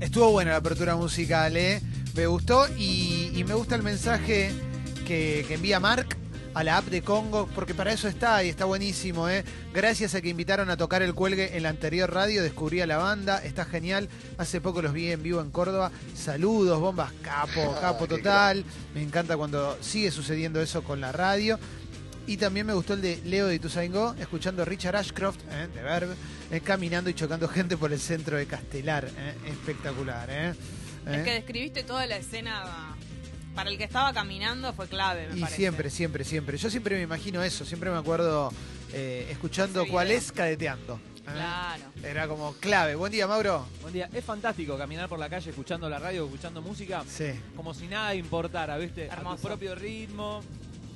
Estuvo buena la apertura musical, ¿eh? Me gustó y, y me gusta el mensaje que, que envía Mark a la app de Congo, porque para eso está y está buenísimo, ¿eh? Gracias a que invitaron a tocar el cuelgue en la anterior radio, descubrí a la banda, está genial. Hace poco los vi en vivo en Córdoba. Saludos, bombas, capo, capo total. Me encanta cuando sigue sucediendo eso con la radio. Y también me gustó el de Leo de Ituzaingó, escuchando a Richard Ashcroft, ¿eh? de Verb, eh, caminando y chocando gente por el centro de Castelar. ¿eh? Espectacular, ¿eh? Es ¿Eh? que describiste toda la escena. Para el que estaba caminando fue clave, me Y parece. siempre, siempre, siempre. Yo siempre me imagino eso, siempre me acuerdo eh, escuchando cuál es cadeteando. ¿eh? Claro. Era como clave. Buen día, Mauro. Buen día. Es fantástico caminar por la calle escuchando la radio, escuchando música, Sí. como si nada importara, ¿viste? A Hermoso. tu propio ritmo.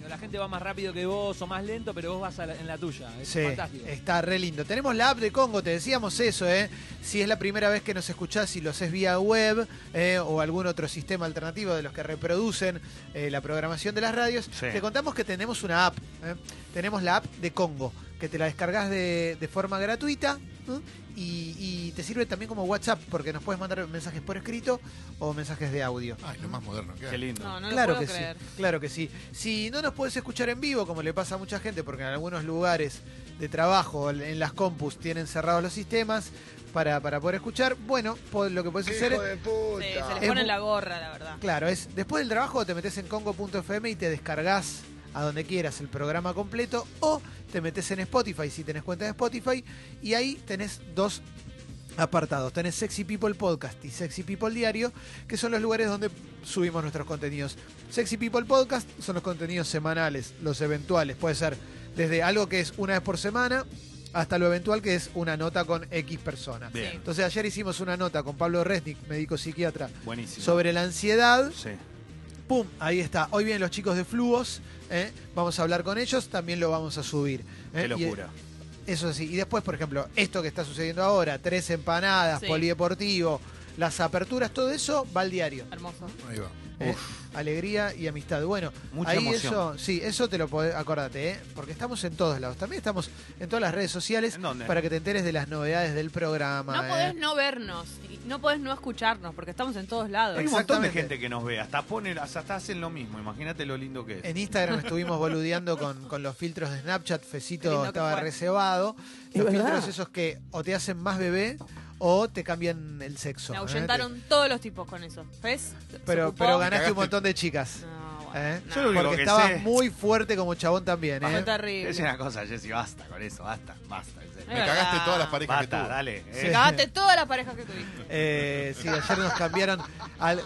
La gente va más rápido que vos o más lento, pero vos vas a la- en la tuya. Es Sí, fantástico. está re lindo. Tenemos la app de Congo, te decíamos eso, ¿eh? Si es la primera vez que nos escuchás y lo haces vía web eh, o algún otro sistema alternativo de los que reproducen eh, la programación de las radios, Sí. te contamos que tenemos una app. ¿eh? Tenemos la app de Congo, que te la descargas de, de forma gratuita ¿eh? y, y te sirve también como WhatsApp, porque nos puedes mandar mensajes por escrito o mensajes de audio. Ay, lo más moderno. Qué lindo. No, no claro lo que creer. sí, claro que sí. Si no nos puedes escuchar en vivo, como le pasa a mucha gente, porque en algunos lugares de trabajo, en las compus, tienen cerrados los sistemas para, para poder escuchar, bueno, lo que puedes hacer de puta. Sí, se les Es pone mu- la gorra, la verdad. claro, es después del trabajo te metes en congo.fm y te descargas a donde quieras el programa completo o te metes en Spotify si tenés cuenta de Spotify y ahí tenés dos apartados. Tenés Sexy People Podcast y Sexy People Diario, que son los lugares donde subimos nuestros contenidos. Sexy People Podcast son los contenidos semanales, los eventuales. Puede ser desde algo que es una vez por semana hasta lo eventual que es una nota con X persona. Bien. Entonces ayer hicimos una nota con Pablo Resnick, médico psiquiatra, Buenísimo. sobre la ansiedad. Sí. ¡Pum! Ahí está. Hoy vienen los chicos de Fluos. ¿eh? Vamos a hablar con ellos. También lo vamos a subir. ¿eh? Qué Y, locura. eso sí. Y después, por ejemplo, esto que está sucediendo ahora, tres empanadas, Sí. polideportivo, las aperturas, todo eso va al diario. Hermoso. Ahí va. ¿eh? Alegría y amistad. Bueno, Mucha ahí emoción. eso, sí, eso te lo podés, acordate, ¿eh? porque estamos en todos lados. También estamos en todas las redes sociales ¿En dónde? para que te enteres de las novedades del programa. No ¿eh? podés no vernos, no podés no escucharnos, porque estamos en todos lados. Hay un montón de Exactamente. gente que nos ve. Hasta ponen, hasta hacen lo mismo. Imagínate lo lindo que es. En Instagram estuvimos boludeando con, con los filtros de Snapchat. Fecito estaba reservado. Es Los verdad. filtros esos que o te hacen más bebé o te cambian el sexo. Me ¿eh? ahuyentaron todos los tipos con eso. ¿Ves? Pero, pero ganaste un montón de chicas. No, bueno, ¿eh? no. Yo lo único Porque que estabas sé- muy fuerte como chabón también. Fue ¿eh? terrible. Es una cosa, Jessy, basta con eso, basta, basta. en serio. Me cagaste todas las parejas que Basta, tuve. dale. Eh. Cagaste todas las parejas que tuviste. Eh, sí, ayer nos cambiaron al.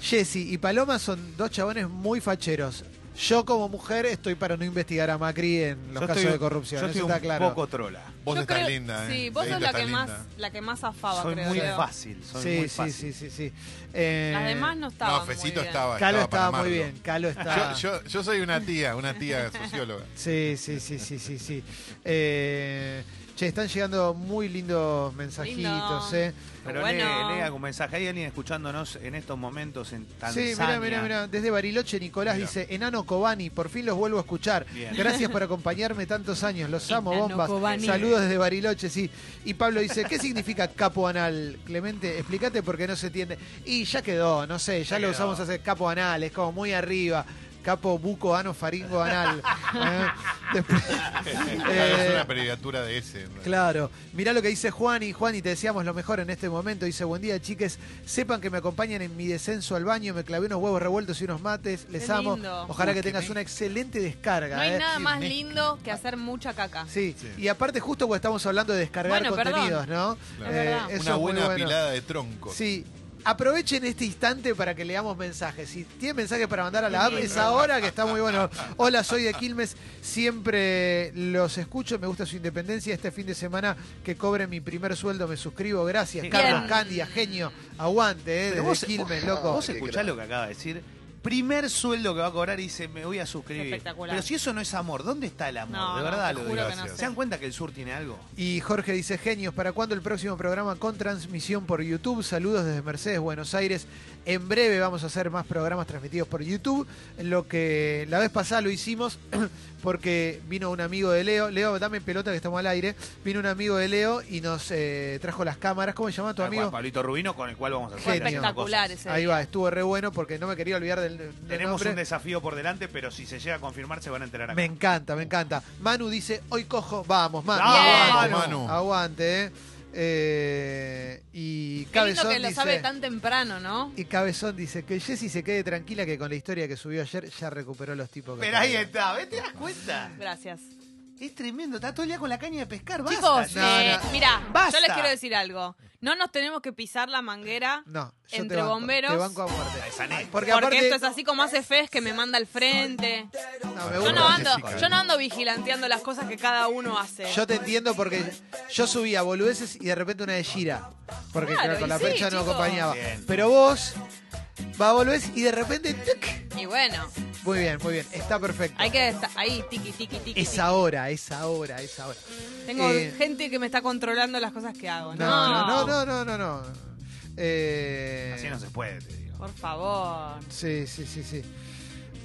Jessy y Paloma son dos chabones muy facheros. Yo como mujer estoy para no investigar a Macri en los Yo casos estoy- de corrupción. Yo Eso estoy está un claro. poco trola. Vos Yo estás creo- linda, ¿eh? Sí, vos sos la que, más, linda. la que más zafaba, Soy creo. muy Leo. fácil, soy Sí, muy sí, fácil. sí, sí, sí. Eh, Las demás no estaban No, Fecito muy bien. estaba. Calo para estaba muy amarlo. bien. Calo está. Yo, yo, yo soy una tía, una tía socióloga. Sí, sí, sí, sí, sí, sí. Eh, che, están llegando muy lindos mensajitos, Lindo. ¿eh? Pero Bueno. lee, lea un mensaje. ¿Hay alguien escuchándonos en estos momentos en Tanzania? Sí, mira, mira, mira. Desde Bariloche, Nicolás dice: Enano Cobani, por fin los vuelvo a escuchar. Bien. Gracias por acompañarme tantos años. Los amo, Enano bombas. Cobani. Saludos desde Bariloche, sí. Y Pablo dice: ¿Qué significa capo anal? Clemente, explícate porque no se entiende. Y ya quedó, no sé, ya, Ya lo quedó. usamos hace capo anal, es como muy arriba. Capo buco ano faringo anal. ¿eh? Después- Claro, Eh, es una abreviatura de ese. Claro, mirá lo que dice Juan y Juan y te deseamos lo mejor en este momento. Dice, buen día chiques, sepan que me acompañan en mi descenso al baño, me clavé unos huevos revueltos y unos mates, les Qué amo. lindo. Ojalá Uy, que tengas una excelente descarga. No hay ¿eh? nada más lindo que hacer mucha caca. Sí. Sí. y aparte justo porque estamos hablando de descargar Bueno, perdón. contenidos, ¿no? Claro. Es verdad. Una buena bueno. apilada de troncos. Sí. Aprovechen este instante para que leamos mensajes. Si tienen mensajes para mandar a la app, es ahora que está muy bueno. Hola, soy de Quilmes. Siempre los escucho. Me gusta su independencia. Este fin de semana que cobre mi primer sueldo me suscribo. Gracias. Carlos Candia, genio. Aguante, eh, desde vos, Quilmes, vos- loco. Vos escuchás lo que acaba de decir. Primer sueldo que va a cobrar y dice, me voy a suscribir. Espectacular. Pero si eso no es amor, ¿dónde está el amor? No, de verdad lo digo. no ¿Se sé. dan cuenta que el sur tiene algo? Y Jorge dice, genios, ¿para cuándo el próximo programa con transmisión por YouTube? Saludos desde Mercedes, Buenos Aires. En breve vamos a hacer más programas transmitidos por YouTube. Lo que la vez pasada lo hicimos porque vino un amigo de Leo. Leo, dame pelota que estamos al aire. Vino un amigo de Leo y nos eh, trajo las cámaras. ¿Cómo se llama tu amigo? Pablito Rubino, con el cual vamos a hacer Espectacular ese Ahí va, estuvo re bueno porque no me quería olvidar del, del Tenemos nombre. un desafío por delante, pero si se llega a confirmar se van a enterar acá. Me encanta, me encanta. Manu dice, hoy cojo, vamos, Manu. Vamos, aguante, Manu. Aguante, eh. Eh, y Qué lindo Cabezón que lo dice... sabe tan temprano, ¿no? Y Cabezón dice que Jessy se quede tranquila que con la historia que subió ayer ya recuperó los tipos que Pero ahí está, ¿ves? ¿Te das cuenta? Gracias. Es tremendo, está todo el día con la caña de pescar. Basta, Chicos, no, eh, no. mira, Basta. yo les quiero decir algo. No nos tenemos que pisar la manguera No, yo Entre te banco, bomberos. Te banco a muerte. Esa neta. Porque, porque aparte, esto es así como hace Fez que me manda al frente. no, me Yo no ando, yo no ando vigilanteando las cosas que cada uno hace. Yo te entiendo porque yo subía boludeces y de repente una de Gira. Porque Claro, claro, con la sí, percha no acompañaba. Bien. Pero vos va a boludez y de repente. ¡tuc! Y bueno, Muy bien, muy bien. Está perfecto. hay que estar ahí, tiki, tiki, tiki. Es tiki. ahora, es ahora, es ahora. Tengo Eh, gente que me está controlando las cosas que hago. No, no, no, no, no, no. Eh, Así no se puede, te digo. Por favor. Sí, sí, sí, sí.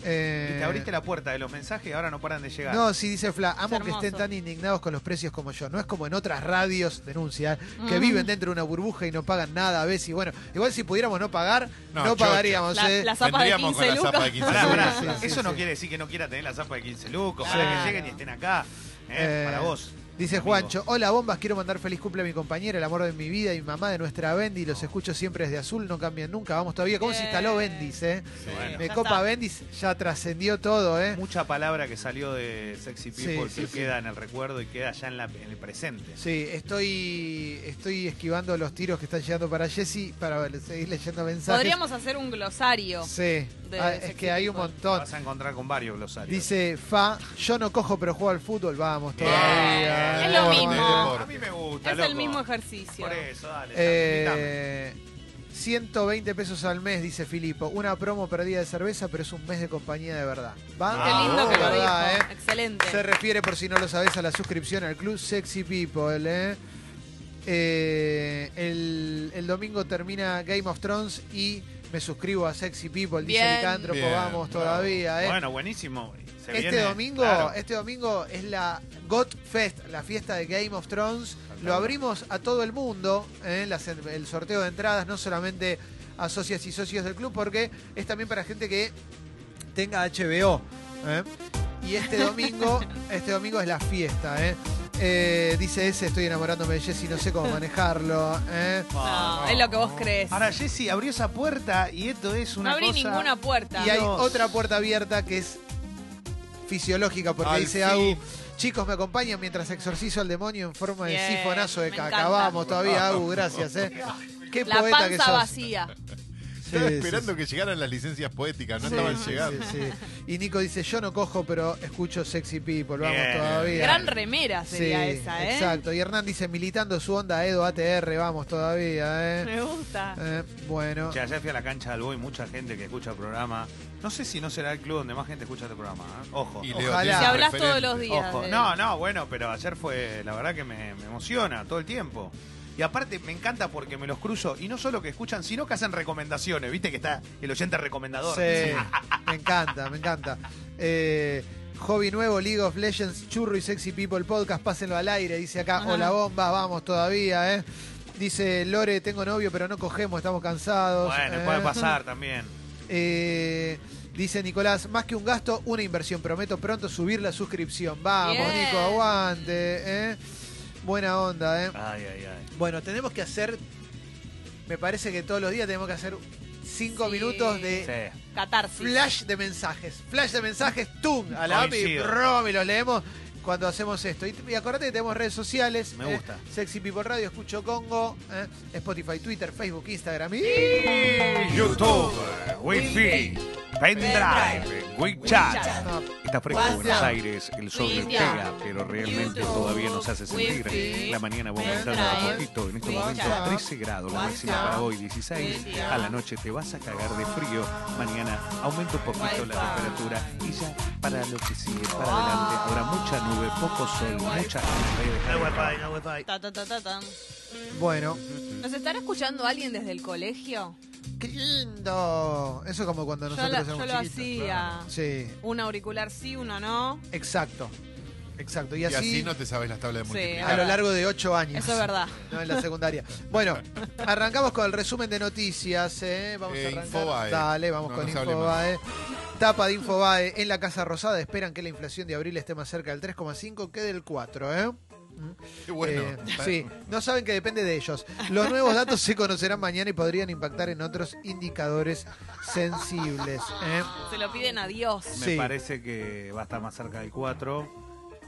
Eh, Y te abriste la puerta de los mensajes y ahora no paran de llegar. No, sí, dice Fla, amo Es que estén tan indignados con los precios como yo. No es como en otras radios, denuncia, que Mm. viven dentro de una burbuja y no pagan nada a veces. Y bueno, igual si pudiéramos no pagar, no, pagaríamos. La, ¿eh? la zapa de Vendríamos 15 con la zapa de lucas. 15 Pará, pará. Sí, sí, Eso sí, no sí. quiere decir que no quiera tener la zapa de 15 lucos, Claro. para que lleguen y estén acá. ¿eh? Eh, para vos. Dice amigo. Juancho, hola bombas, quiero mandar feliz cumple a mi compañera, el amor de mi vida y mi mamá de nuestra Bendy. Los escucho siempre desde azul, no cambian nunca. Vamos todavía. ¿Cómo se instaló Bendis, eh? Bueno. Me Ya copa. Bendis, ya trascendió todo, eh. Mucha palabra que salió de Sexy People sí, que sí. queda en el recuerdo y queda ya en, la- en el presente. Sí, estoy, estoy esquivando los tiros que están llegando para Jessy para seguir leyendo mensajes. Podríamos hacer un glosario. Sí, de Ah, es que hay un montón. Vas a encontrar con varios glosarios. Dice Fa, yo no cojo pero juego al fútbol, vamos todavía. Es lo Deporte, mismo. a mí me gusta, Es loco. el mismo ejercicio. Por eso, dale. Eh, 120 pesos al mes, dice Filipo. Una promo perdida de cerveza, pero es un mes de compañía de verdad. ¿Va? Qué lindo que lo Verdad, dijo. ¿eh? Excelente. Se refiere, por si no lo sabes, a la suscripción al Club Sexy People. ¿eh? Eh, el, el domingo termina Game of Thrones y me suscribo a Sexy People, dice Bien. Licántropo. Bien, vamos todavía. ¿eh? Bueno, buenísimo. Se este viene, domingo, claro. este domingo es la GOT Fest, la fiesta de Game of Thrones. Lo abrimos a todo el mundo, ¿eh? Las- el sorteo de entradas, no solamente a socias y socios del club, porque es también para gente que tenga HBO. ¿eh? Y este domingo, este domingo es la fiesta, ¿eh? Eh, dice ese, estoy enamorándome de Jessy, no sé cómo manejarlo. ¿eh? No, es lo que vos crees. Ahora Jessy abrió esa puerta y esto es no una abrí cosa... ninguna puerta. Y hay Dios. otra puerta abierta que es fisiológica, porque Al dice fin. Agu, chicos, me acompañan mientras exorcizo al demonio en forma de Bien, sifonazo de me caca. encanta. Vamos todavía, Agu, gracias, ¿eh? Qué La poeta que panza sos. vacía. Estaba sí, esperando sí. que llegaran las licencias poéticas, no Sí, estaban llegando. sí, sí. Y Nico dice, yo no cojo, pero escucho Sexy People, vamos Bien. todavía. Gran remera sería Sí, esa, ¿eh? Exacto. Y Hernán dice, militando su onda Edo ATR, vamos todavía, ¿eh? Me gusta. Eh, bueno. Che, ayer fui a la cancha del Boy, mucha gente que escucha el programa. No sé si no será el club donde más gente escucha este programa. ¿eh? Ojo. Y Ojalá. Si hablas todos los días. Ojo. No, no, bueno, pero ayer fue, la verdad que me, me emociona todo el tiempo. Y aparte me encanta porque me los cruzo y no solo que escuchan, sino que hacen recomendaciones. Viste que está el oyente recomendador. Sí, me encanta, me encanta. Eh, hobby nuevo, League of Legends, Churro y Sexy People Podcast, pásenlo al aire, dice acá, Ajá. hola bomba, vamos todavía, ¿eh? Dice Lore, tengo novio, pero no cogemos, estamos cansados. Bueno, ¿eh? puede pasar también. Eh, dice Nicolás, más que un gasto, una inversión. Prometo pronto subir la suscripción. Vamos, Bien. Nico, aguante. ¿eh? Buena onda, ¿eh? Ay, ay, ay. Bueno, tenemos que hacer, me parece que todos los días tenemos que hacer cinco Sí. minutos de Sí. Catarsis. flash de mensajes. Flash de mensajes, tum, a la Coincido. y los leemos cuando hacemos esto. Y, y acordate que tenemos redes sociales. Me eh, gusta. Sexy People Radio, Escucho Congo, eh, Spotify, Twitter, Facebook, Instagram y... YouTube, Wi-Fi. Pendrive, WeChat. Está fresco WhatsApp. Buenos Aires, el sol Media. pega, pero realmente YouTube. todavía nos hace sentir. Wifi. La mañana va aumentando a poquito, en estos WeChat. momentos 13 grados, la máxima para hoy 16. Media. A la noche te vas a cagar de frío. Mañana aumenta un poquito la temperatura y ya para lo que sigue, para adelante. Habrá mucha nube, poco sol, mucha Ta, ta, ta, ta, ta. Bueno, ¿Nos estará escuchando alguien desde el colegio? qué lindo. Eso es como cuando Yo, nosotros la- éramos yo lo chiquitos. hacía. Sí, Un auricular sí, uno no. exacto. Exacto. Y Y así, así no te sabes las tablas de Sí, multiplicar. a lo largo de ocho años. Eso es verdad. No en la secundaria. Bueno, arrancamos con el resumen de noticias. ¿eh? Vamos Eh, a arrancar. Infobae. Dale, vamos No, con no Infobae. Tapa de Infobae. En la Casa Rosada esperan que la inflación de abril esté más cerca del 3,5 que del 4. ¿eh? Qué bueno. Eh, sí, no saben que depende de ellos. Los nuevos datos se conocerán mañana y podrían impactar en otros indicadores sensibles. ¿eh? Se lo piden a Dios. Me Sí. parece que va a estar más cerca del 4.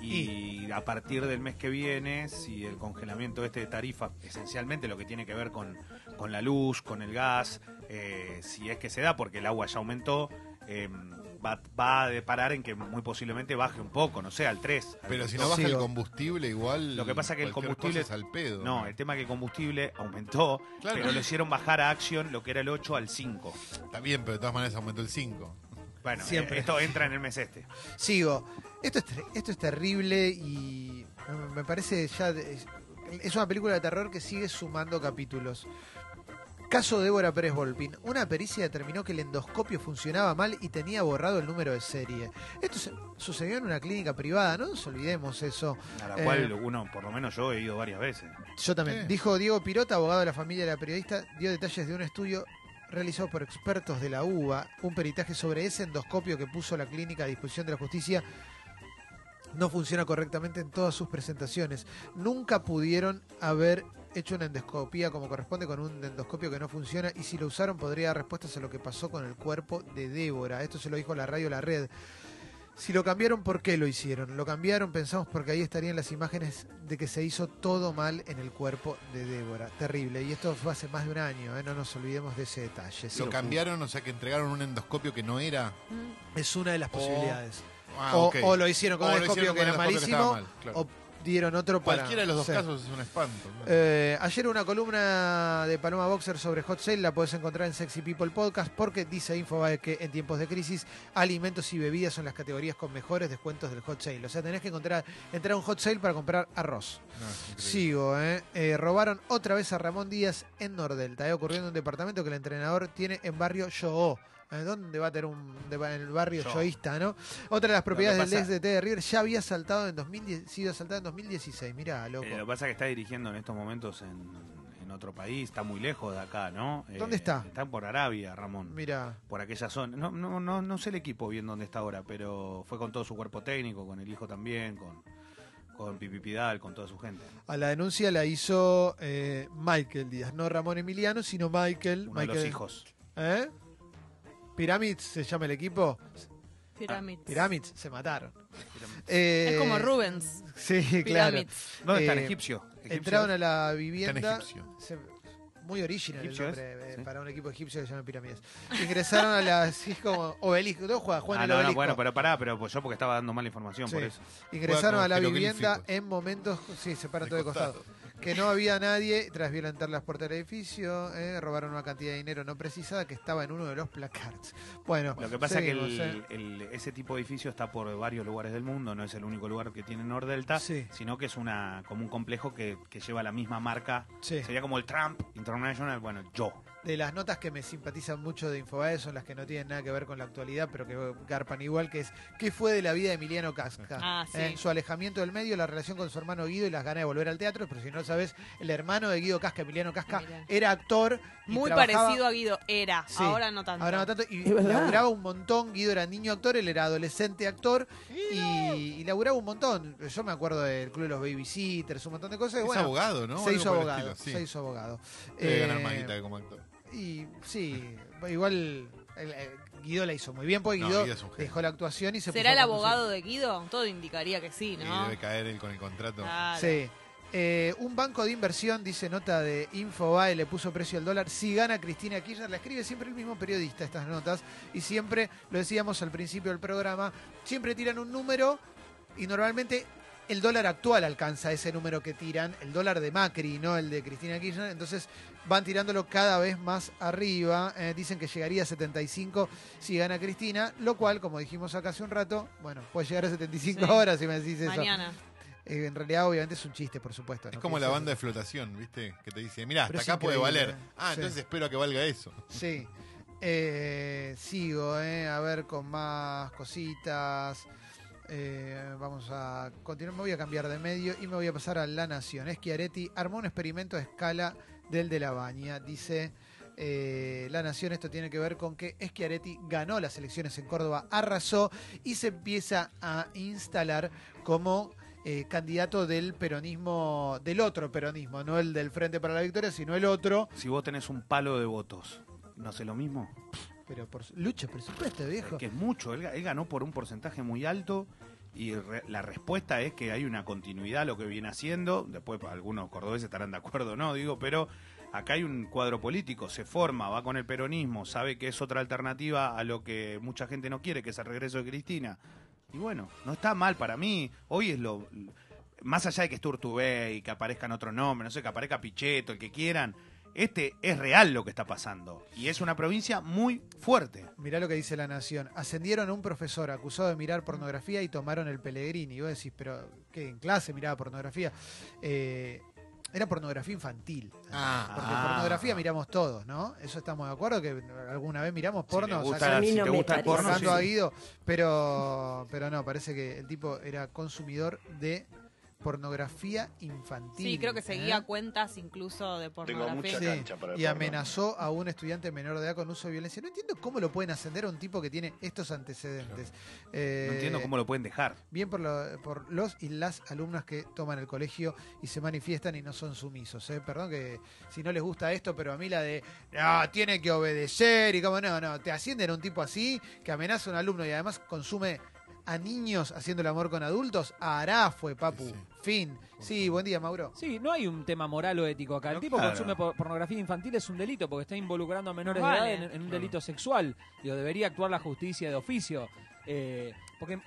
Y a partir del mes que viene, si el congelamiento este de tarifa, esencialmente lo que tiene que ver con, con la luz, con el gas, eh, si es que se da, porque el agua ya aumentó, eh, va, va a deparar en que muy posiblemente baje un poco, no sé, al 3. Pero si no baja Sí, el combustible, igual. Lo que pasa que el combustible- es al pedo. No, el tema es que el combustible aumentó, Claro. pero lo hicieron bajar a Action lo que era el 8 al 5. Está bien, pero de todas maneras aumentó el 5. Bueno, Siempre. eh, esto entra en el mes este. Sigo. Esto es, ter- esto es terrible y me parece ya... de- es una película de terror que sigue sumando capítulos. Caso Débora Pérez Volpin. Una pericia determinó que el endoscopio funcionaba mal y tenía borrado el número de serie. Esto se- sucedió en una clínica privada, no nos olvidemos eso. A la Eh, cual uno, por lo menos yo he ido varias veces. Yo también. Sí. Dijo Diego Pirota, abogado de la familia de la periodista, dio detalles de un estudio realizado por expertos de la UBA, un peritaje sobre ese endoscopio que puso la clínica a disposición de la justicia. No funciona correctamente en todas sus presentaciones. Nunca pudieron haber hecho una endoscopía como corresponde con un endoscopio que no funciona y si lo usaron podría dar respuestas a lo que pasó con el cuerpo de Débora. Esto se lo dijo la radio La Red. Si lo cambiaron, ¿por qué lo hicieron? Lo cambiaron, pensamos, porque ahí estarían las imágenes de que se hizo todo mal en el cuerpo de Débora. Terrible. Y esto fue hace más de un año, ¿eh? no nos olvidemos de ese detalle. Sí. Lo cambiaron, o sea que entregaron un endoscopio que no era. Es una de las O- posibilidades. Ah, o, o lo hicieron con O un endoscopio que era malísimo, mal, claro. o dieron otro para... Cualquiera de los dos Sí. casos es un espanto. Eh, ayer una columna de Paloma Boxer sobre Hot Sale la puedes encontrar en Sexy People Podcast porque dice Infobae que en tiempos de crisis alimentos y bebidas son las categorías con mejores descuentos del Hot Sale. O sea, tenés que encontrar, entrar a un Hot Sale para comprar arroz. No. Sigo, ¿eh? Eh, Robaron otra vez a Ramón Díaz en Nordelta. ¿eh? Ocurrió en un departamento que el entrenador tiene en barrio Yoó. ¿Eh? ¿Dónde va a tener un de- en el barrio Yo. yoísta, no? Otra de las propiedades del ex de River ya había saltado en 2010, sido asaltado en 2016. Mirá, loco. Eh, lo que pasa es que está dirigiendo en estos momentos en, en otro país, está muy lejos de acá, ¿no? Eh, ¿Dónde está? Está por Arabia, Ramón. Mirá. Por aquella zona. No, no, no, no sé el equipo bien dónde está ahora, pero fue con todo su cuerpo técnico, con el hijo también, con, con Pipi Pidal, con toda su gente. A la denuncia la hizo eh, Michael Díaz, no Ramón Emiliano, sino Michael. Uno de Michael los hijos. ¿Eh? Pyramids se llama el equipo. Pyramids. Pyramids se mataron. Eh, Es como Rubens. Sí, claro. Pyramids. ¿Dónde está Eh, el egipcio? ¿Egipcio? Entraron a la Está en vivienda. egipcio. se- muy original el ¿Egipcio es? nombre eh, Sí. para un equipo egipcio que se llama Pirámides. Ingresaron a la. Sí, es como obelisco. ¿Dónde juega? Juega Ah, en el no, no, obelisco. bueno, pero pará, pero pues yo porque estaba dando mala información, por Sí. eso. Ingresaron a la vivienda en momentos. Sí, se paran De todo de costado. Que no había nadie tras violentar las puertas del edificio. eh, robaron una cantidad de dinero no precisada que estaba en uno de los placards. Bueno, Lo que pasa es que el- eh. el- ese tipo de edificio está por varios lugares del mundo, no es el único lugar que tiene Nordelta, Sí. sino que es una como un complejo que, que lleva la misma marca. Sí. Sería como el Trump International, bueno, yo. De las notas que me simpatizan mucho de Infobae son las que no tienen nada que ver con la actualidad, pero que garpan igual, que es ¿qué fue de la vida de Emiliano Casca? Ah, sí. Eh, su alejamiento del medio, la relación con su hermano Guido y las ganas de volver al teatro, pero si no sabes, el hermano de Guido Casca, Emiliano Casca, era actor. y Muy trabajaba- parecido a Guido. Era. Sí. Ahora no tanto. Ahora no tanto, y laburaba un montón, Guido era niño actor, él era adolescente actor, y, y laburaba un montón. Yo me acuerdo del Club de los Babysitters, un montón de cosas. Es bueno, abogado, ¿no? se hizo abogado, estilo, sí. se hizo abogado. Debe Eh, ganar más guita que como actor. Y sí, igual el- el Guido la hizo muy bien porque No, Guido, dejó la actuación y se ¿Será puso el abogado de Guido? Todo indicaría que sí, Y ¿no? debe caer él con el contrato. Claro. Sí. Eh, un banco de inversión, dice nota de Infobae, le puso precio al dólar. Si gana Cristina Kirchner, la escribe siempre el mismo periodista estas notas. Y siempre, lo decíamos al principio del programa, siempre tiran un número y normalmente el dólar actual alcanza ese número que tiran, el dólar de Macri, no el de Cristina Kirchner. Entonces van tirándolo cada vez más arriba. Eh, dicen que llegaría a 75 si gana Cristina, lo cual, como dijimos acá hace un rato, bueno, puede llegar a 75 Sí. ahora si me decís eso. Mañana. Eh, en realidad, obviamente, es un chiste, por supuesto. Es ¿no? como la banda de flotación, ¿viste? Que te dice, mira, hasta acá puede valer. Ah, Sí. entonces espero a que valga eso. Sí. Eh, sigo, eh, a ver con más cositas. Eh, vamos a continuar. Me voy a cambiar de medio y me voy a pasar a La Nación. Schiaretti armó un experimento a escala del de la Baña. Dice eh, La Nación, esto tiene que ver con que Schiaretti ganó las elecciones en Córdoba, arrasó y se empieza a instalar como eh, candidato del peronismo, del otro peronismo, no el del Frente para la Victoria, sino el otro. Si vos tenés un palo de votos, ¿no sé lo mismo? Pero por lucha, por supuesto, viejo. Es que es mucho. Él, él ganó por un porcentaje muy alto y re- la respuesta es que hay una continuidad a lo que viene haciendo. Después algunos cordobeses estarán de acuerdo o no, digo, pero acá hay un cuadro político, se forma, va con el peronismo, sabe que es otra alternativa a lo que mucha gente no quiere, que es el regreso de Cristina. Y bueno, no está mal para mí. Hoy es lo... Más allá de que esté Urtubey, que aparezcan otro nombre, no sé, que aparezca Pichetto, el que quieran, este es real lo que está pasando. Y es una provincia muy fuerte. Mirá lo que dice La Nación. Ascendieron a un profesor acusado de mirar pornografía y tomaron el Pellegrini. Y vos decís, pero ¿qué? ¿En clase miraba pornografía? Eh, era pornografía infantil. Ah, Porque Ah. pornografía miramos todos, ¿no? Eso estamos de acuerdo, que alguna vez miramos Si porno. te gusta, sacando- A mí si no te gusta el porno, sacando sí. a Guido, pero, pero no, parece que el tipo era consumidor de pornografía infantil. Sí, creo que seguía ¿eh? cuentas incluso de pornografía. Sí, y amenazó a un estudiante menor de edad con uso de violencia. No entiendo cómo lo pueden ascender a un tipo que tiene estos antecedentes. Eh, No entiendo cómo lo pueden dejar. Bien por, lo- por los y las alumnas que toman el colegio y se manifiestan y no son sumisos. ¿eh? Perdón que si no les gusta esto, pero a mí la de, no, tiene que obedecer y como no, no, te ascienden a un tipo así que amenaza a un alumno y además consume a niños haciendo el amor con adultos. Hará fue, papu. Sí, sí. Fin. Sí, buen día, Mauro. Sí, no hay un tema moral o ético acá. El No, tipo claro. consume por- pornografía infantil es un delito porque está involucrando a menores Vale. de edad en, en un delito sexual. Digo, debería actuar la justicia de oficio. Eh, porque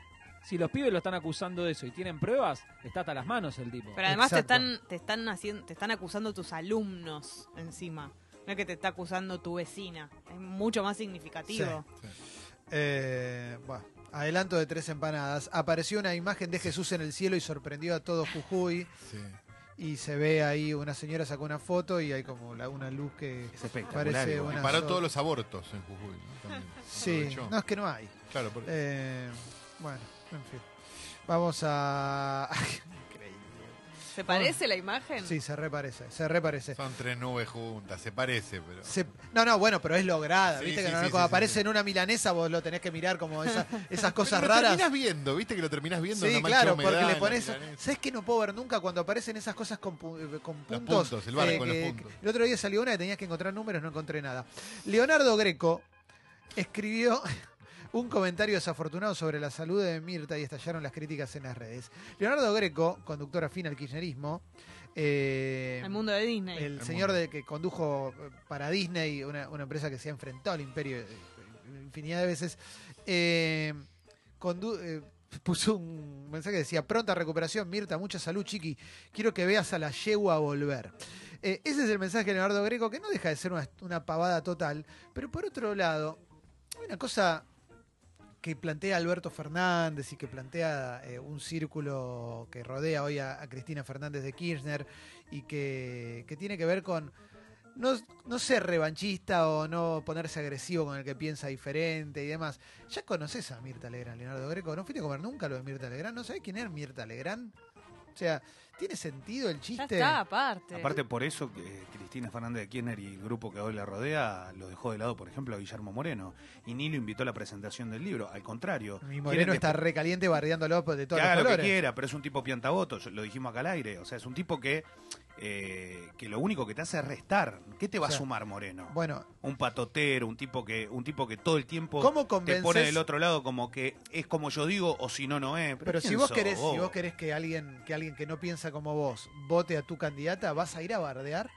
si los pibes lo están acusando de eso y tienen pruebas, está hasta las manos el tipo. Pero además te están, te están haciendo, te están acusando tus alumnos encima. No es que te está acusando tu vecina. Es mucho más significativo. Eh, bueno, adelanto de tres empanadas. Apareció una imagen de Jesús en el cielo y sorprendió a todo Jujuy. sí. Y se ve ahí, una señora sacó una foto y hay como la- una luz que Es espectacular. parece una... Paró so- todos los abortos en Jujuy. ¿no? También. Sí, Aprovechó. no es que no hay. Claro, por- Eh, bueno, en fin. Vamos a... ¿Se parece la imagen? Sí, se reparece, se reparece. son tres nubes juntas, se parece, pero. Se- no, no, bueno, pero es lograda, Sí, ¿viste? sí, que no- sí, cuando sí, aparece sí. en una milanesa vos lo tenés que mirar como esa- esas cosas Pero lo raras. terminás viendo, ¿viste que lo terminás viendo? en Sí, la mancha claro, de porque le en la pones. milanesa? ¿Sabes qué no puedo ver nunca cuando aparecen esas cosas con, pu- eh, con Los puntos? puntos, el barco con los que- puntos. El otro día salió una que tenías que encontrar números, no encontré nada. Leonardo Greco escribió un comentario desafortunado sobre la salud de Mirta y estallaron las críticas en las redes. Leonardo Greco, conductor afín al kirchnerismo, eh, El mundo de Disney. el El señor de, que condujo eh, para Disney, una, una empresa que se ha enfrentado al imperio eh, infinidad de veces, eh, condu- eh, puso un mensaje que decía, pronta recuperación, Mirta, mucha salud, chiqui, quiero que veas a la yegua volver. Eh, ese es el mensaje de Leonardo Greco, que no deja de ser una, una pavada total, pero por otro lado, hay una cosa que plantea Alberto Fernández y que plantea eh, un círculo que rodea hoy a, Cristina Fernández de Kirchner y que, que tiene que ver con no, no ser revanchista o no ponerse agresivo con el que piensa diferente y demás. Ya conoces a Mirta Legrand, Leonardo Greco. ¿No fuiste a comer nunca lo de Mirta Legrand? ¿No sabés quién es Mirta Legrand? O sea, ¿tiene sentido el ya chiste? está, aparte. Aparte por eso que eh, Cristina Fernández de Kirchner y el grupo que hoy la rodea lo dejó de lado, por ejemplo, a Guillermo Moreno. Y ni lo invitó a la presentación del libro. Al contrario. Mi quieren Moreno que- está recaliente bardeándolo de que todos haga los lo que quiera, pero es un tipo piantaboto, lo dijimos acá al aire. O sea, es un tipo que, eh, que lo único que te hace es restar. ¿Qué te va O sea, a sumar Moreno? Bueno, un patotero, un tipo que, un tipo que todo el tiempo ¿Cómo te pone del otro lado como que es como yo digo o si no no es. Pero si ¿quién vos querés, si vos? vos querés que alguien, que alguien que no piensa piensa como vos vote a tu candidata, ¿vas a ir a bardear?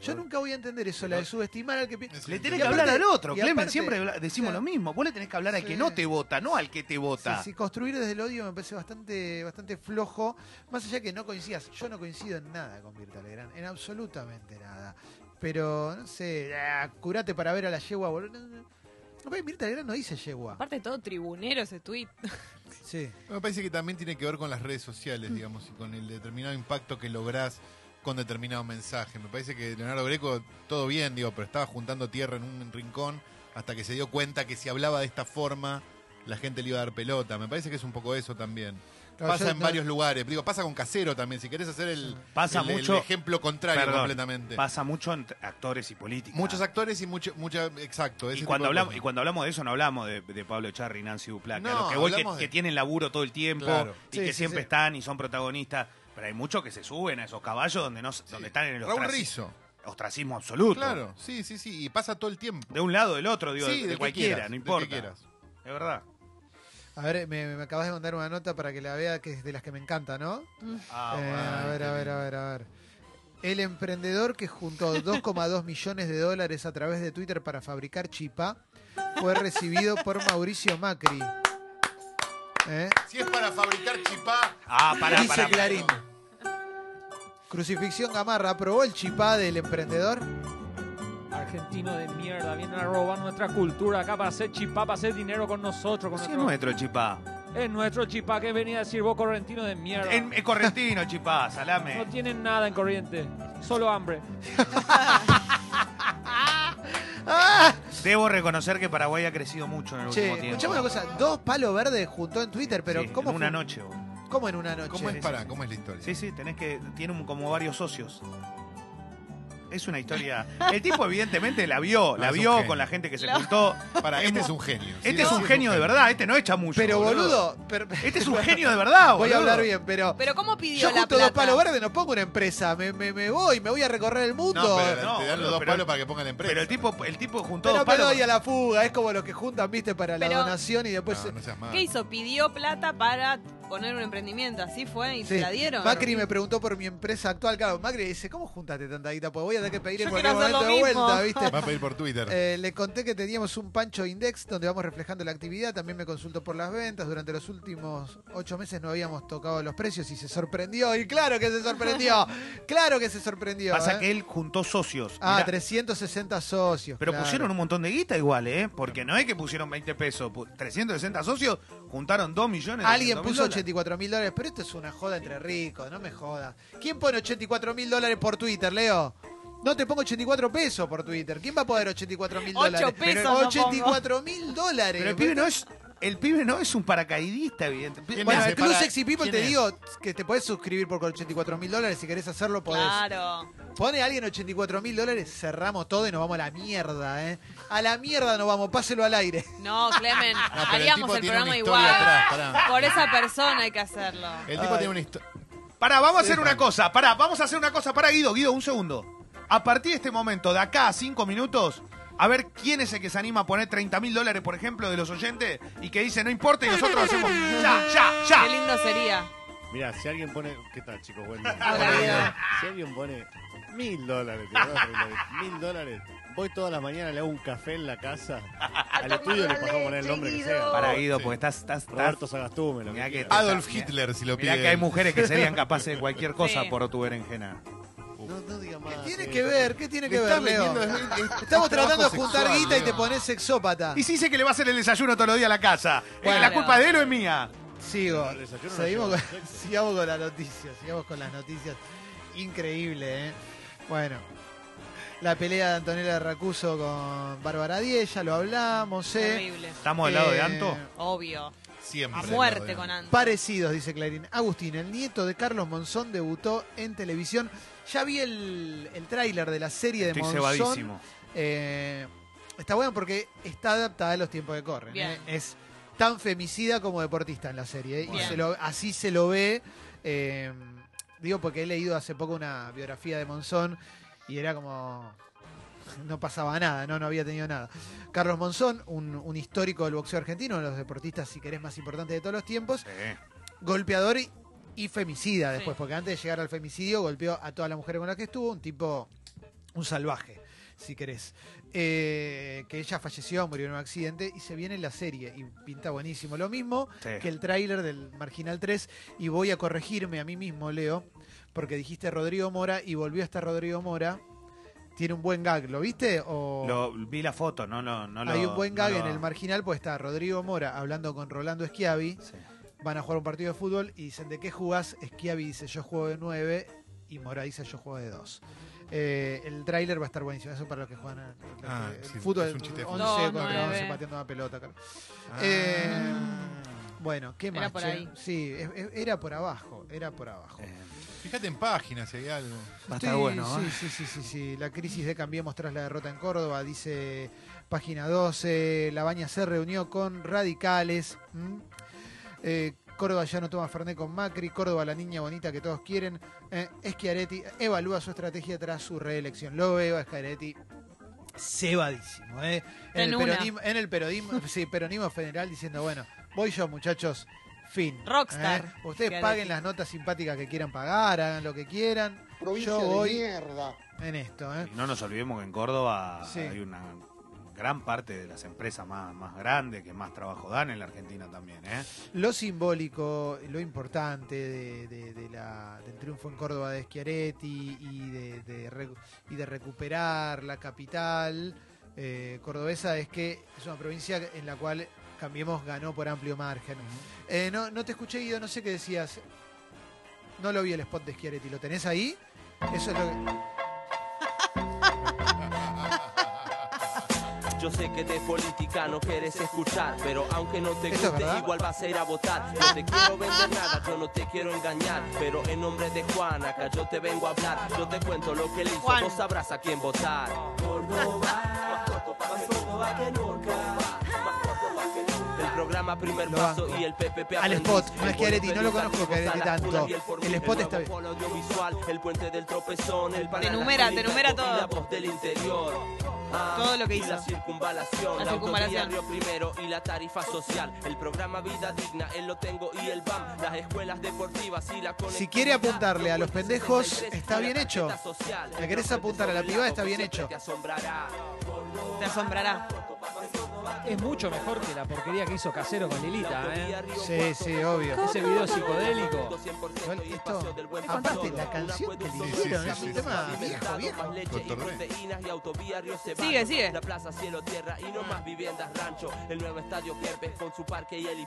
Yo nunca voy a entender eso, la de subestimar al que piensa. Le tenés que hablar al otro, Clemen, aparte- siempre decimos o sea, lo mismo. Vos le tenés que hablar al sí. que no te vota, no al que te vota. Sí, sí, construir desde el odio me parece bastante, bastante flojo. Más allá que no coincidas, yo no coincido en nada con Mirta Legrand, en absolutamente nada. Pero, no sé, ah, curate para ver a la yegua. boludo. Mirta Legrand no dice yegua. Aparte todo tribunero ese tweet. Sí. Me parece que también tiene que ver con las redes sociales, digamos, y con el determinado impacto que lográs con determinado mensaje. Me parece que Leonardo Greco, todo bien, digo, pero estaba juntando tierra en un rincón hasta que se dio cuenta que si hablaba de esta forma, la gente le iba a dar pelota. Me parece que es un poco eso también. Claro, pasa yo en no- varios lugares. Digo, pasa con Casero también. Si querés hacer el, Pasa el- el mucho- ejemplo contrario Perdón, completamente. Pasa mucho entre actores y políticos. Muchos actores y mucho, mucha, exacto. ese Y cuando, de hablamos, y cuando hablamos de eso, no hablamos de, de Pablo Charri y Nancy Duplac. No, a lo que voy, que, de- que tienen laburo todo el tiempo Claro. y Sí, que sí, siempre sí. están y son protagonistas. Pero hay muchos que se suben a esos caballos donde no donde están en el Raúl Rizzo. ostracismo absoluto. Claro, sí, sí, sí. Y pasa todo el tiempo. De un lado, del otro, digo, sí, de, de que cualquiera, quieras, no del que importa. quieras. Es verdad. A ver, me, me acabas de mandar una nota para que la vea, que es de las que me encanta, ¿no? Ah, Eh, bueno. a ver, a ver, a ver, a ver. El emprendedor que juntó 2,2 millones de dólares a través de Twitter para fabricar chipá fue recibido por Mauricio Macri. ¿Eh? Si es para fabricar chipá, Ah, pará, Dice pará. Clarín. Crucifixión Gamarra aprobó el chipá del emprendedor. Argentino de mierda, vienen a robar nuestra cultura acá para hacer chipá, para hacer dinero con nosotros. Con Sí, es nuestro- chipá. Es nuestro chipá que venía a decir vos, correntino de mierda. En- Es correntino, chipá, No salame. tienen nada en corriente, solo hambre. Debo reconocer que Paraguay ha crecido mucho en el Che, último tiempo. escuchame una cosa, dos palos verdes juntó en Twitter, pero Sí, ¿cómo en una fue? noche. ¿Cómo en una noche? ¿cómo es para? ¿Cómo es la historia? Sí, sí, tenés que. Tiene un- como varios socios. Es una historia. El tipo, evidentemente, la vio, No, la vio con la gente que se juntó. Para, este es un genio. Este es un genio de verdad, este no echa mucho. Pero boludo, pero- Este es un genio de verdad, boludo. voy a hablar bien, pero Pero ¿cómo pidió yo la junto dos plata? palos verdes no pongo una empresa, me, me, me voy, me voy a recorrer el mundo. No, pero No, te dan los dos pero- palos para que pongan la empresa. Pero el tipo, el tipo juntó Pero dos palos. doy a la fuga, es como los que juntan, viste, para la Pero- donación y después... No, no seas malo. ¿Qué hizo? Pidió plata para poner un emprendimiento. Así fue y Sí. se la dieron. Macri me preguntó por mi empresa actual. Claro, Macri dice, ¿cómo juntaste tanta guita? Pues voy a tener que pedir en Yo cualquier quiero hacer momento lo de mismo. vuelta, ¿viste? Va a pedir por Twitter. Eh, le conté que teníamos un Pancho Index donde vamos reflejando la actividad. También me consultó por las ventas. Durante los últimos ocho meses no habíamos tocado los precios y se sorprendió. Y claro que se sorprendió. claro que se sorprendió. Pasa ¿eh? que él juntó socios. Ah, Mirá, 360 socios. pero claro. pusieron un montón de guita igual, ¿eh? Porque no es que pusieron 20 pesos. pu- 360 socios juntaron 2 millones. Alguien 200 puso mil dólares. 84 mil dólares, pero esto es una joda entre ricos, no me jodas. ¿Quién pone 84 mil dólares por Twitter, Leo? No te pongo 84 pesos por Twitter. ¿Quién va a poner 84 mil dólares? pesos no pongo. 84 mil dólares. Pero el pibe no es. El pibe no es un paracaidista, evidentemente. ¿Quién Bueno, el Club Para- Sexy People ¿quién te es? digo que te puedes suscribir por 84 mil dólares. Si querés hacerlo, podés. Claro. Pone a alguien 84 mil dólares, cerramos todo y nos vamos a la mierda, ¿eh? A la mierda nos vamos, páselo al aire. No, Clemen, No, pero el haríamos tipo el, tiene una programa historia igual. atrás, pará. Por esa persona hay que hacerlo. El tipo Ay. tiene una historia. Pará, vamos a hacer una cosa. Pará, vamos a hacer una cosa. Pará, Guido, Guido, un segundo. A partir de este momento, de acá a cinco minutos, a ver quién es el que se anima a poner 30 mil dólares, por ejemplo, de los oyentes y que dice no importa y nosotros hacemos ya, ya, Qué ya. lindo sería. Mira, si alguien pone. ¿Qué tal, chicos? Buen día. Hola, Guido. Si alguien pone mil dólares, te mil dólares, voy todas las mañanas, le hago un café en la casa. Al estudio le paso a poner el nombre que sea. Pará, Guido, Sí. porque estás, estás, estás- Roberto Sagastume, lo Mirá que. Adolf Mirá- Hitler, si lo Mirá pide. que hay mujeres que serían capaces de cualquier cosa Sí. por tu berenjena. No, no diga más. ¿Qué tiene eh, que ver? ¿Qué tiene que ver, Leo? Estamos tratando de juntar sexual, guita y te pones sexópata. Y si dice que le va a hacer el desayuno todos los días a la casa. Eh. ¿La culpa de él o es mía? Sigo. El desayuno no Seguimos lleva con, sigamos con las noticias. Sigamos con las noticias. Increíble, ¿eh? Bueno. La pelea de Antonella Racuso con Bárbara Díez, ya lo hablamos, ¿eh? Terrible. ¿Estamos del lado de Eh, Anto? Obvio. Siempre. A muerte con Anto. Parecidos, dice Clarín. Agustín, el nieto de Carlos Monzón, debutó en televisión. Ya vi el, el tráiler de la serie de Estoy Monzón. cebadísimo. Eh, está bueno porque está adaptada a los tiempos que corren. Bien. ¿eh? Es tan femicida como deportista en la serie. ¿eh? Y se lo- así se lo ve. eh, digo porque he leído hace poco una biografía de Monzón y era como... No pasaba nada, no, no había tenido nada. Carlos Monzón, un, un histórico del boxeo argentino, uno de los deportistas, si querés, más importantes de todos los tiempos, Sí. golpeador y, y femicida después, Sí. porque antes de llegar al femicidio golpeó a todas las mujeres con las que estuvo, un tipo, un salvaje, si querés. Eh, que ella falleció, murió en un accidente y se viene la serie y pinta buenísimo. Lo mismo Sí. que el tráiler del Marginal 3 y voy a corregirme a mí mismo, Leo, porque dijiste Rodrigo Mora y volvió a estar Rodrigo Mora. Tiene un buen gag, ¿lo viste? O... Lo, vi la foto, no, no lo- Hay un buen no gag lo- en el marginal, pues está Rodrigo Mora hablando con Rolando Schiavi. Sí. Van a jugar un partido de fútbol y dicen, ¿de qué jugás? Schiavi dice, yo juego de 9 y Mora dice, yo juego de 2. el tráiler va a estar buenísimo. Eso para los que juegan al- Ah, el sí, fútbol. es un chiste de 11 fútbol. contra No, 11 nueve. pateando una pelota. claro. Ah. Eh, bueno, ¿qué Era más? por che? ahí. Sí, era por abajo. Era por abajo. Eh, Fíjate en páginas si hay algo. va a Sí, estar bueno, sí, ¿eh? sí, sí, sí, sí. La crisis de Cambiemos tras la derrota en Córdoba, dice página 12. La Baña se reunió con radicales. Eh, Córdoba ya no toma Fernet con Macri. Córdoba, la niña bonita que todos quieren. Eh, Schiaretti evalúa su estrategia tras su reelección. Lo veo a Schiaretti cebadísimo. ¿eh? En, En el peronismo, en el peronismo, sí, peronismo federal diciendo, bueno, voy yo muchachos. Fin. Rockstar. ¿eh? Ustedes paguen las notas simpáticas que quieran pagar, hagan lo que quieran. yo voy en esto. ¿eh? Y no nos olvidemos que en Córdoba Sí. hay una gran parte de las empresas más, más grandes que más trabajo dan en la Argentina también, ¿eh? Lo simbólico, lo importante de, de- de la- del triunfo en Córdoba de Schiaretti y de, de y de recuperar la capital eh, cordobesa es que es una provincia en la cual Cambiemos ganó por amplio margen. Eh, no, no te escuché, Guido, no sé qué decías. No lo vi el spot de Schiaretti. ¿Lo tenés ahí? Eso es lo que... Yo sé que de política no quieres escuchar, pero aunque no te ¿Esto es guste, igual vas a ir a votar. No te quiero vender nada, yo no te quiero engañar, pero en nombre de Juan, acá yo te vengo a hablar. Yo te cuento lo que él hizo, Juan. vos sabrás a quién votar. Córdoba, más Córdoba que nunca. El programa Primer Lo Paso y el PPP Al spot, no es El Schiaretti, no lo conozco Schiaretti Salas, tanto. El. El spot El está audiovisual, el puente del tropezón, el Te enumera, te enumera todo. del interior. Ah, Todo lo que hizo. La circunvalación, La la, circunvalación. Río Primero y la tarifa social. El programa Vida Digna, él lo tengo y el BAM, las escuelas deportivas y la Si quiere apuntarle a los pendejos, está bien hecho. Le ¿Le querés apuntar a la piba? Está bien hecho. Te asombrará. Es mucho mejor que la porquería que hizo Casero con Lilita, ¿eh? Sí, sí, obvio. Ese video psicodélico. Esto, aparte la canción que eligieron sí, es sí, un tema viejo, viejo. Sigue, sigue. La plaza, cielo, tierra y no más viviendas, rancho. El nuevo estadio Kempes con su parque y el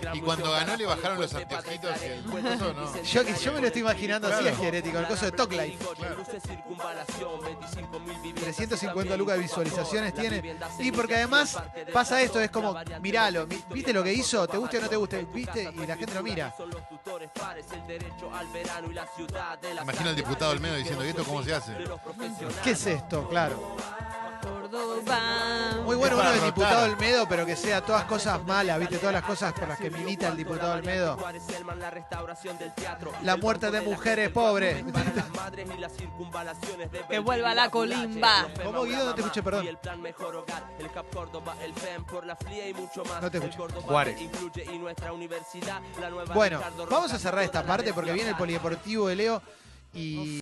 gran Y cuando ganó le bajaron los anteojitos y el coso, ¿no? Yo, yo me lo estoy imaginando así, a con el coso de Talk Life. Claro. Luces, circunvalación, 25.000 viviendas, 350 lucas de visualizaciones tiene. Y porque además pasa esto, es como, miralo, ¿viste lo que hizo? ¿Te guste o no te guste? ¿Viste? Y la gente lo mira. Al Imagina al diputado del medio diciendo, ¿y esto cómo se hace? ¿Qué es esto? Claro. Muy bueno uno del diputado Olmedo, pero que sea todas cosas malas, ¿viste? Todas las cosas por las que milita el diputado Olmedo. La muerte de mujeres pobres. el para las madres y las circunvalaciones de Que vuelva la colimba. ¿Cómo, Guido? No te escuché, perdón. No te escuché. Juárez. Bueno, vamos a cerrar esta parte porque viene el polideportivo de Leo y